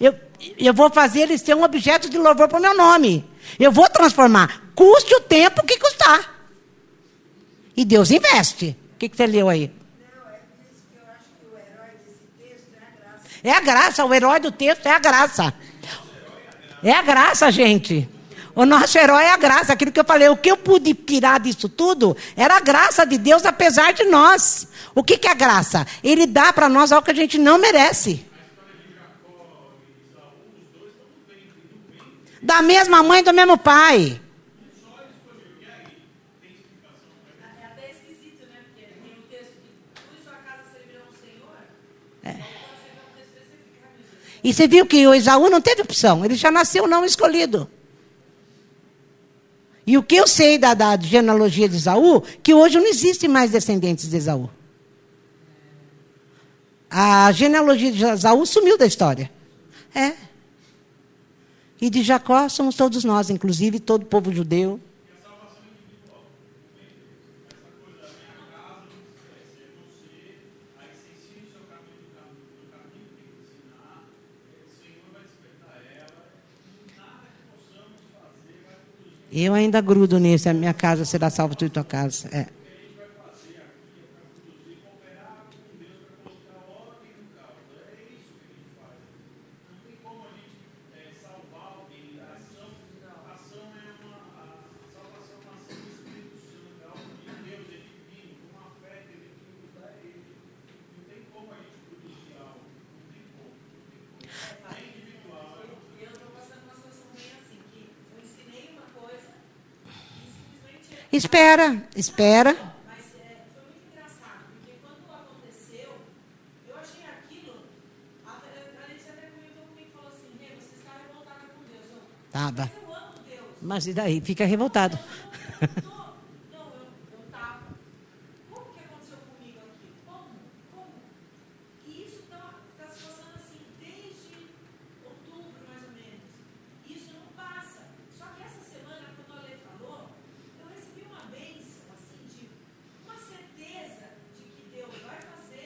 Eu, eu vou fazer ele ser um objeto de louvor para o meu nome. Eu vou transformar. Custe o tempo que custar. E Deus investe. O que, que você leu aí? É a graça, o herói do texto é a graça. É a graça, gente. O nosso herói é a graça. Aquilo que eu falei, o que eu pude tirar disso tudo era a graça de Deus, apesar de nós. O que, que é a graça? Ele dá para nós algo que a gente não merece. Da mesma mãe, do mesmo pai. E você viu que o Esaú não teve opção, ele já nasceu não escolhido. E o que eu sei da, da genealogia de Esaú, que hoje não existe mais descendentes de Esaú. A genealogia de Esaú sumiu da história. É. E de Jacó somos todos nós, inclusive todo o povo judeu. Eu ainda grudo nisso, a minha casa será salva tu e tua casa. É. Espera, espera. Mas é, foi muito engraçado, porque quando aconteceu, eu achei aquilo. A, a Alice até comentou comigo e falou assim: Rê, você está revoltada com Deus. Eu, Tava. Eu amo Deus. Mas e daí? Fica revoltado. *laughs* Não, não, eu, eu estava. Como que aconteceu comigo aqui? Como? Como? E isso está tá se passando assim desde outubro, mais ou menos. E isso não passa. Só que essa semana, quando a Lê falou, eu recebi uma bênção, assim, de uma certeza de que Deus vai fazer. Glória a Deus. fazer o propósito dele, e aí a Letícia, ela me falou de uma coisa que eu falei, e é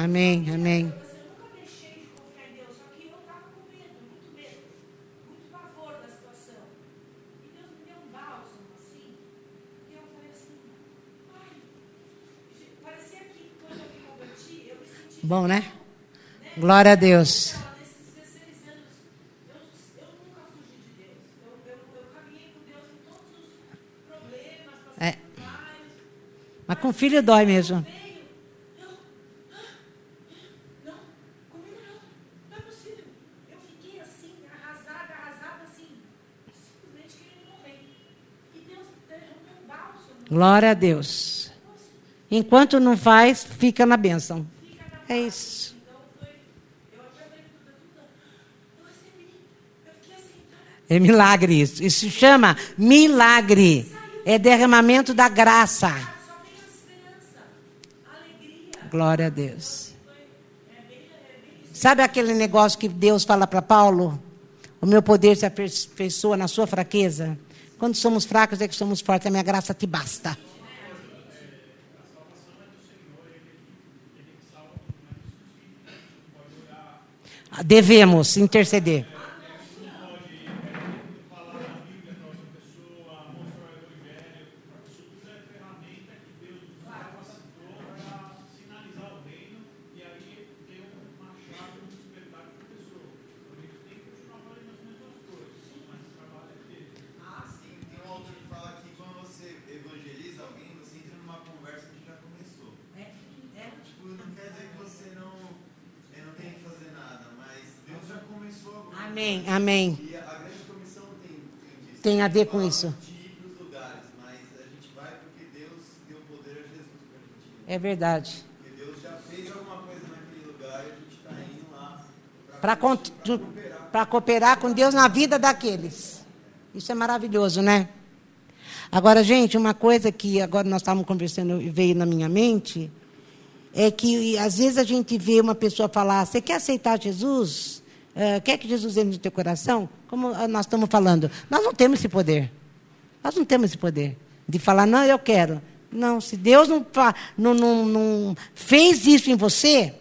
com Deus em todos os problemas, passei É. Mas com filho dói mesmo. Veio, eu, ah, não, comigo não, não é possível. Eu fiquei assim, arrasada, arrasada, assim, simplesmente querendo morrer. E Deus derramou um bálsamo. Glória a Deus. Enquanto não faz, fica na bênção. É isso. É milagre isso. Isso se chama milagre. É derramamento da graça. Glória a Deus. Sabe aquele negócio que Deus fala para Paulo? O meu poder se aperfeiçoa na sua fraqueza. Quando somos fracos é que somos fortes. A minha graça te basta. Devemos interceder. Ah, sim. Tem um autor que fala que quando você evangeliza alguém, você entra numa conversa que já começou. Tipo, não quer dizer que você não, eh, não tem que fazer nada, mas Deus já começou alguma Amém, amém. E a, a grande comissão tem, tem disso. Tem a ver com Fala isso. De ir para os lugares, mas a gente vai porque Deus deu poder a Jesus para a gente ir. É verdade. Porque Deus já fez alguma coisa naquele lugar e a gente está indo lá Para para cooperar com Deus na vida daqueles. Isso é maravilhoso, né? Agora, gente, uma coisa que agora nós estávamos conversando e veio na minha mente é que às vezes a gente vê uma pessoa falar: Você quer aceitar Jesus? Eh, quer que Jesus entre no teu coração? Como nós estamos falando, nós não temos esse poder. Nós não temos esse poder de falar: Não, eu quero. Não, se Deus não, não, não, não fez isso em você,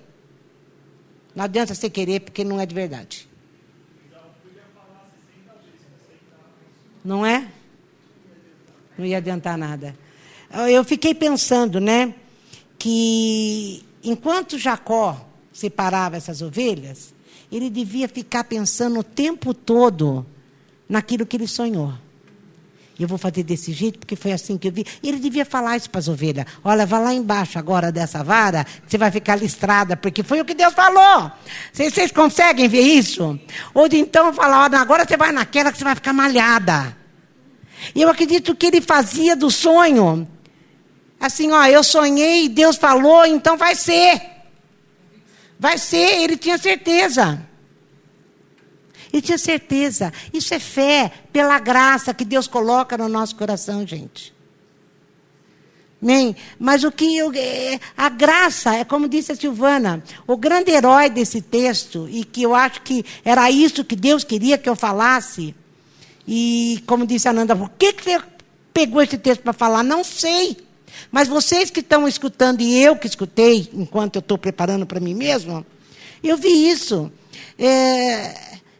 não adianta você querer, porque não é de verdade. Não é? Não ia adiantar nada. Eu fiquei pensando, né, que enquanto Jacó separava essas ovelhas, ele devia ficar pensando o tempo todo naquilo que ele sonhou. Eu vou fazer desse jeito, porque foi assim que eu vi. Ele devia falar isso para as ovelhas. Olha, vai lá embaixo agora dessa vara, você vai ficar listrada, porque foi o que Deus falou. Vocês, vocês conseguem ver isso? Ou de então falar, olha, agora você vai naquela que você vai ficar malhada. Eu acredito que ele fazia do sonho. Assim, ó, eu sonhei, Deus falou, então vai ser. Vai ser, ele tinha certeza. Ele tinha certeza. Isso é fé pela graça que Deus coloca no nosso coração, gente. Amém? Mas o que eu, é, a graça, é como disse a Silvana, o grande herói desse texto, e que eu acho que era isso que Deus queria que eu falasse, e como disse a Nanda, por que, que você pegou esse texto para falar? Não sei. Mas vocês que estão escutando, e eu que escutei, enquanto eu estou preparando para mim mesmo, eu vi isso. É,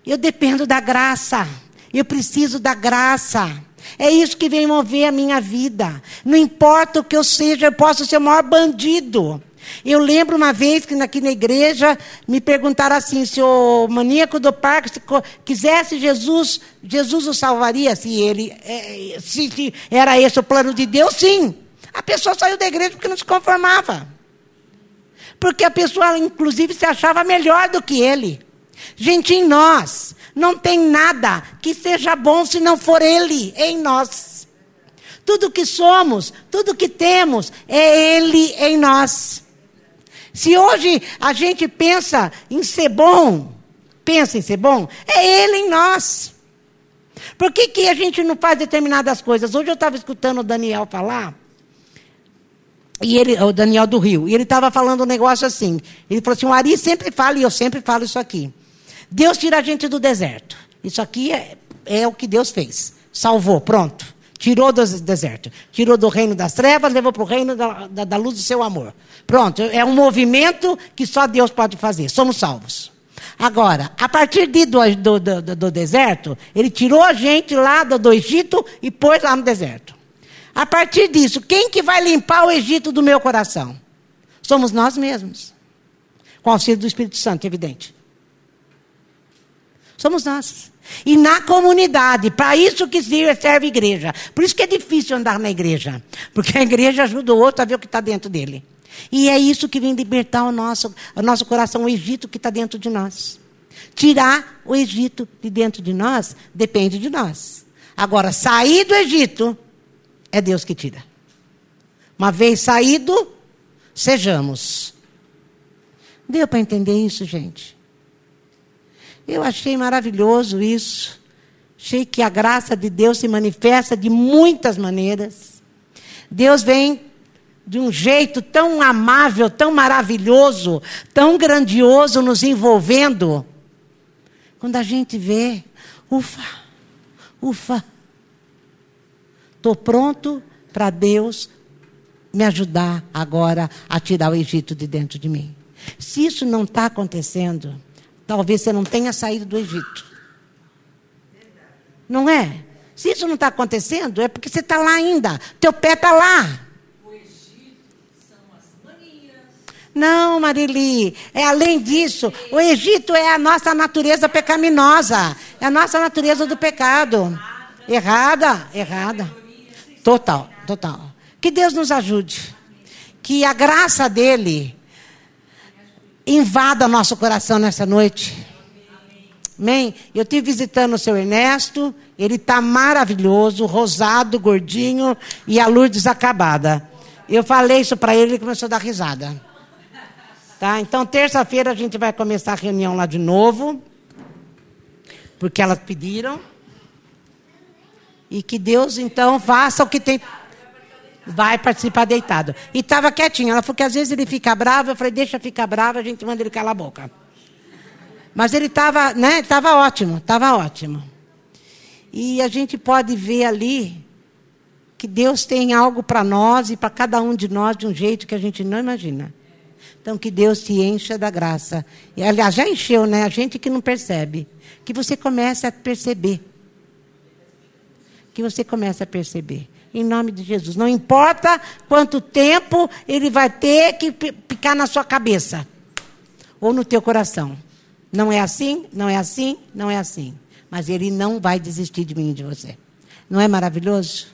eu dependo da graça. Eu preciso da graça. É isso que vem mover a minha vida. Não importa o que eu seja, eu posso ser o maior bandido. Eu lembro uma vez que aqui na igreja me perguntaram assim: se o maníaco do parque se quisesse Jesus, Jesus o salvaria? Se ele, é, se, se era esse o plano de Deus, sim. A pessoa saiu da igreja porque não se conformava. Porque a pessoa, inclusive, se achava melhor do que ele. Gente, em nós não tem nada que seja bom se não for Ele em nós. Tudo que somos, tudo que temos, é Ele em nós. Se hoje a gente pensa em ser bom, pensa em ser bom, é Ele em nós. Por que, que a gente não faz determinadas coisas? Hoje eu estava escutando o Daniel falar, e ele, o Daniel do Rio, e ele estava falando um negócio assim. Ele falou assim: o Ari sempre fala, e eu sempre falo isso aqui. Deus tira a gente do deserto. Isso aqui é, é o que Deus fez. Salvou, pronto. Tirou do deserto. Tirou do reino das trevas, levou para o reino da, da, da luz do seu amor. Pronto. É um movimento que só Deus pode fazer. Somos salvos. Agora, a partir de, do, do, do, do, deserto, ele tirou a gente lá do, do Egito e pôs lá no deserto. A partir disso, quem que vai limpar o Egito do meu coração? Somos nós mesmos. Com o auxílio do Espírito Santo, evidente. Somos nós. E na comunidade, para isso que serve a igreja. Por isso que é difícil andar na igreja. Porque a igreja ajuda o outro a ver o que está dentro dele. E é isso que vem libertar o nosso, o nosso coração, o Egito que está dentro de nós. Tirar o Egito de dentro de nós depende de nós. Agora, sair do Egito é Deus que tira. Uma vez saído, sejamos. Deu para entender isso, gente? Eu achei maravilhoso isso. Achei que a graça de Deus se manifesta de muitas maneiras. Deus vem de um jeito tão amável, tão maravilhoso, tão grandioso nos envolvendo. Quando a gente vê, ufa, ufa, estou pronto para Deus me ajudar agora a tirar o Egito de dentro de mim. Se isso não está acontecendo, Talvez você não tenha saído do Egito. Não é? Se isso não está acontecendo, é porque você está lá ainda. Teu pé está lá. O Egito são as manias. Não, Marili. É além disso. O Egito é a nossa natureza pecaminosa. É a nossa natureza do pecado. Errada, errada. Total, total. Que Deus nos ajude. Que a graça dele invada nosso coração nessa noite. Amém? Eu estive visitando o seu Ernesto, ele está maravilhoso, rosado, gordinho e a Lourdes acabada. Eu falei isso para ele, ele começou a dar risada. Tá? Então, terça-feira a gente vai começar a reunião lá de novo, porque elas pediram. E que Deus, então, faça o que tem Vai participar deitado. E estava quietinho. Ela falou que às vezes ele fica bravo. Eu falei, deixa ficar bravo, a gente manda ele calar a boca. Mas ele estava, né? Estava ótimo, estava ótimo. E a gente pode ver ali que Deus tem algo para nós e para cada um de nós de um jeito que a gente não imagina. Então, que Deus te encha da graça. E, aliás, já encheu, né? A gente que não percebe. Que você comece a perceber. Que você comece a perceber em nome de Jesus. Não importa quanto tempo ele vai ter que ficar na sua cabeça ou no teu coração. Não é assim, não é assim, não é assim. Mas ele não vai desistir de mim e de você. Não é maravilhoso?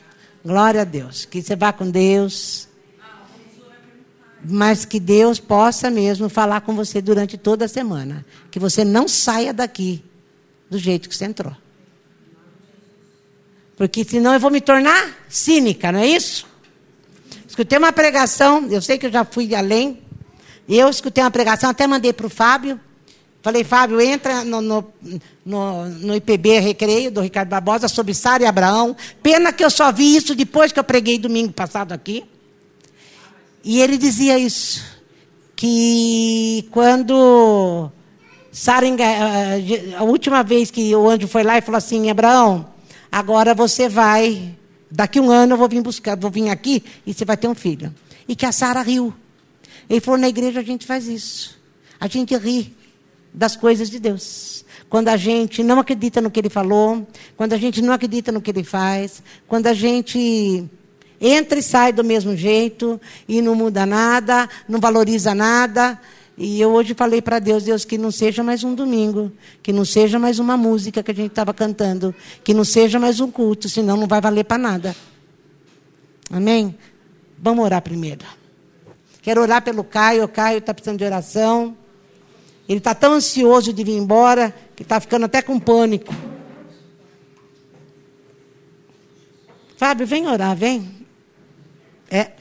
Glória a Deus. Que você vá com Deus. Mas que Deus possa mesmo falar com você durante toda a semana. Que você não saia daqui do jeito que você entrou. Porque senão eu vou me tornar cínica, não é isso? Escutei uma pregação, eu sei que eu já fui além. Eu escutei uma pregação, até mandei para o Fábio. Falei, Fábio, entra no, no, no, no, IPB Recreio, do Ricardo Barbosa, sobre Sara e Abraão. Pena que eu só vi isso depois que eu preguei domingo passado aqui. E ele dizia isso, que quando Sara, a última vez que o anjo foi lá e falou assim, Abraão, agora você vai, daqui um ano eu vou vir buscar, vou vir aqui e você vai ter um filho. E que a Sara riu. Ele falou, na igreja a gente faz isso. A gente ri das coisas de Deus. Quando a gente não acredita no que ele falou, quando a gente não acredita no que ele faz, quando a gente entra e sai do mesmo jeito e não muda nada, não valoriza nada, e eu hoje falei para Deus, Deus, que não seja mais um domingo, que não seja mais uma música que a gente estava cantando, que não seja mais um culto, senão não vai valer para nada. Amém? Vamos orar primeiro. Quero orar pelo Caio, o Caio está precisando de oração. Ele está tão ansioso de vir embora que está ficando até com pânico. Fábio, vem orar, vem. É.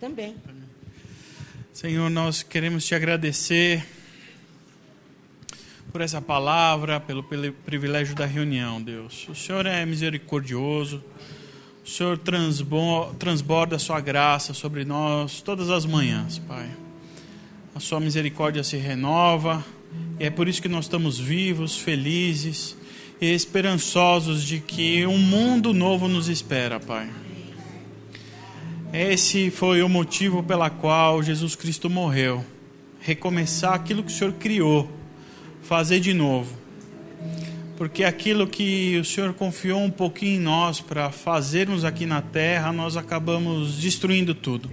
Também. Senhor, nós queremos te agradecer por essa palavra, pelo, pelo privilégio da reunião, Deus. O Senhor é misericordioso, o Senhor transborda a sua graça sobre nós todas as manhãs, Pai. A sua misericórdia se renova, e é por isso que nós estamos vivos, felizes e esperançosos de que um mundo novo nos espera, Pai. Esse foi o motivo pela qual Jesus Cristo morreu. Recomeçar aquilo que o Senhor criou, fazer de novo. Porque aquilo que o Senhor confiou um pouquinho em nós para fazermos aqui na terra, nós acabamos destruindo tudo.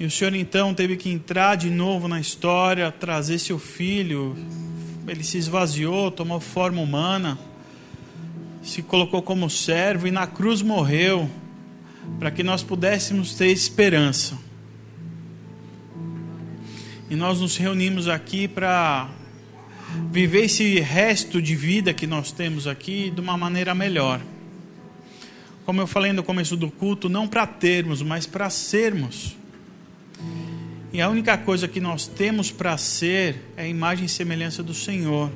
E o Senhor então teve que entrar de novo na história, trazer seu filho. Ele se esvaziou, tomou forma humana, se colocou como servo e na cruz morreu para que nós pudéssemos ter esperança. E nós nos reunimos aqui para viver esse resto de vida que nós temos aqui de uma maneira melhor. Como eu falei no começo do culto, não para termos, mas para sermos. E a única coisa que nós temos para ser é a imagem e semelhança do Senhor.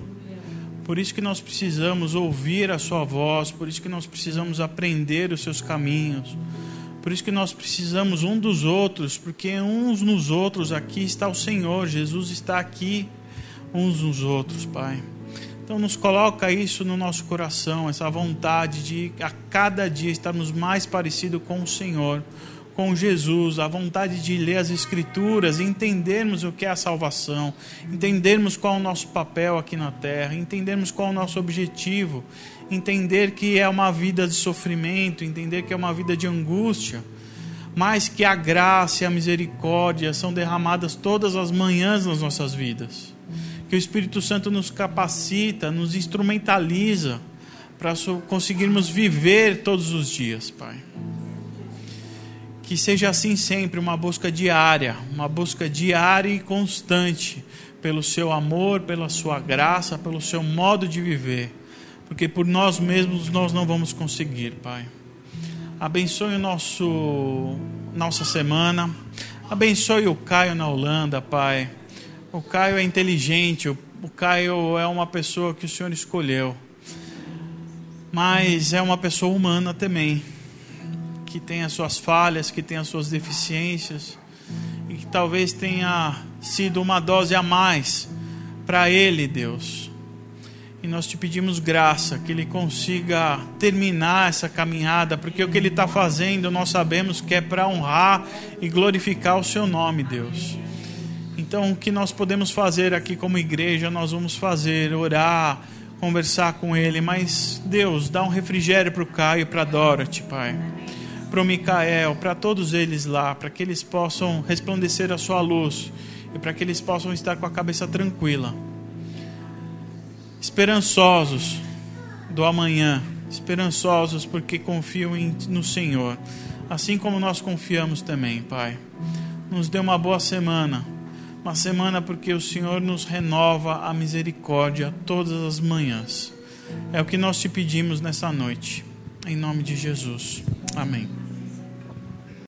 Por isso que nós precisamos ouvir a sua voz, por isso que nós precisamos aprender os seus caminhos. Por isso que nós precisamos um dos outros, porque uns nos outros aqui está o Senhor, Jesus está aqui uns nos outros, Pai. Então nos coloca isso no nosso coração, essa vontade de a cada dia estarmos mais parecidos com o Senhor, com Jesus, a vontade de ler as Escrituras, entendermos o que é a salvação, entendermos qual é o nosso papel aqui na terra, entendermos qual é o nosso objetivo, entender que é uma vida de sofrimento, entender que é uma vida de angústia, mas que a graça e a misericórdia são derramadas todas as manhãs nas nossas vidas. Que o Espírito Santo nos capacita, nos instrumentaliza para conseguirmos viver todos os dias, Pai. Que seja assim sempre, uma busca diária, uma busca diária e constante pelo seu amor, pela sua graça, pelo seu modo de viver, porque por nós mesmos nós não vamos conseguir, Pai. Abençoe o nosso nossa semana. Abençoe o Caio na Holanda, Pai. O Caio é inteligente, o, o Caio é uma pessoa que o Senhor escolheu. Mas é uma pessoa humana também que tem as suas falhas, que tem as suas deficiências e que talvez tenha sido uma dose a mais para ele, Deus. E nós te pedimos graça, que ele consiga terminar essa caminhada, porque o que ele está fazendo nós sabemos que é para honrar e glorificar o seu nome, Deus. Então, o que nós podemos fazer aqui como igreja, nós vamos fazer, orar, conversar com ele, mas Deus, dá um refrigério para o Caio e para Dorothy, Pai para o Micael, para todos eles lá, para que eles possam resplandecer a sua luz e para que eles possam estar com a cabeça tranquila, esperançosos do amanhã, esperançosos porque confiam em, no Senhor, assim como nós confiamos também, Pai. Nos dê uma boa semana, uma semana porque o Senhor nos renova a misericórdia todas as manhãs. É o que nós te pedimos nessa noite, em nome de Jesus. Amém.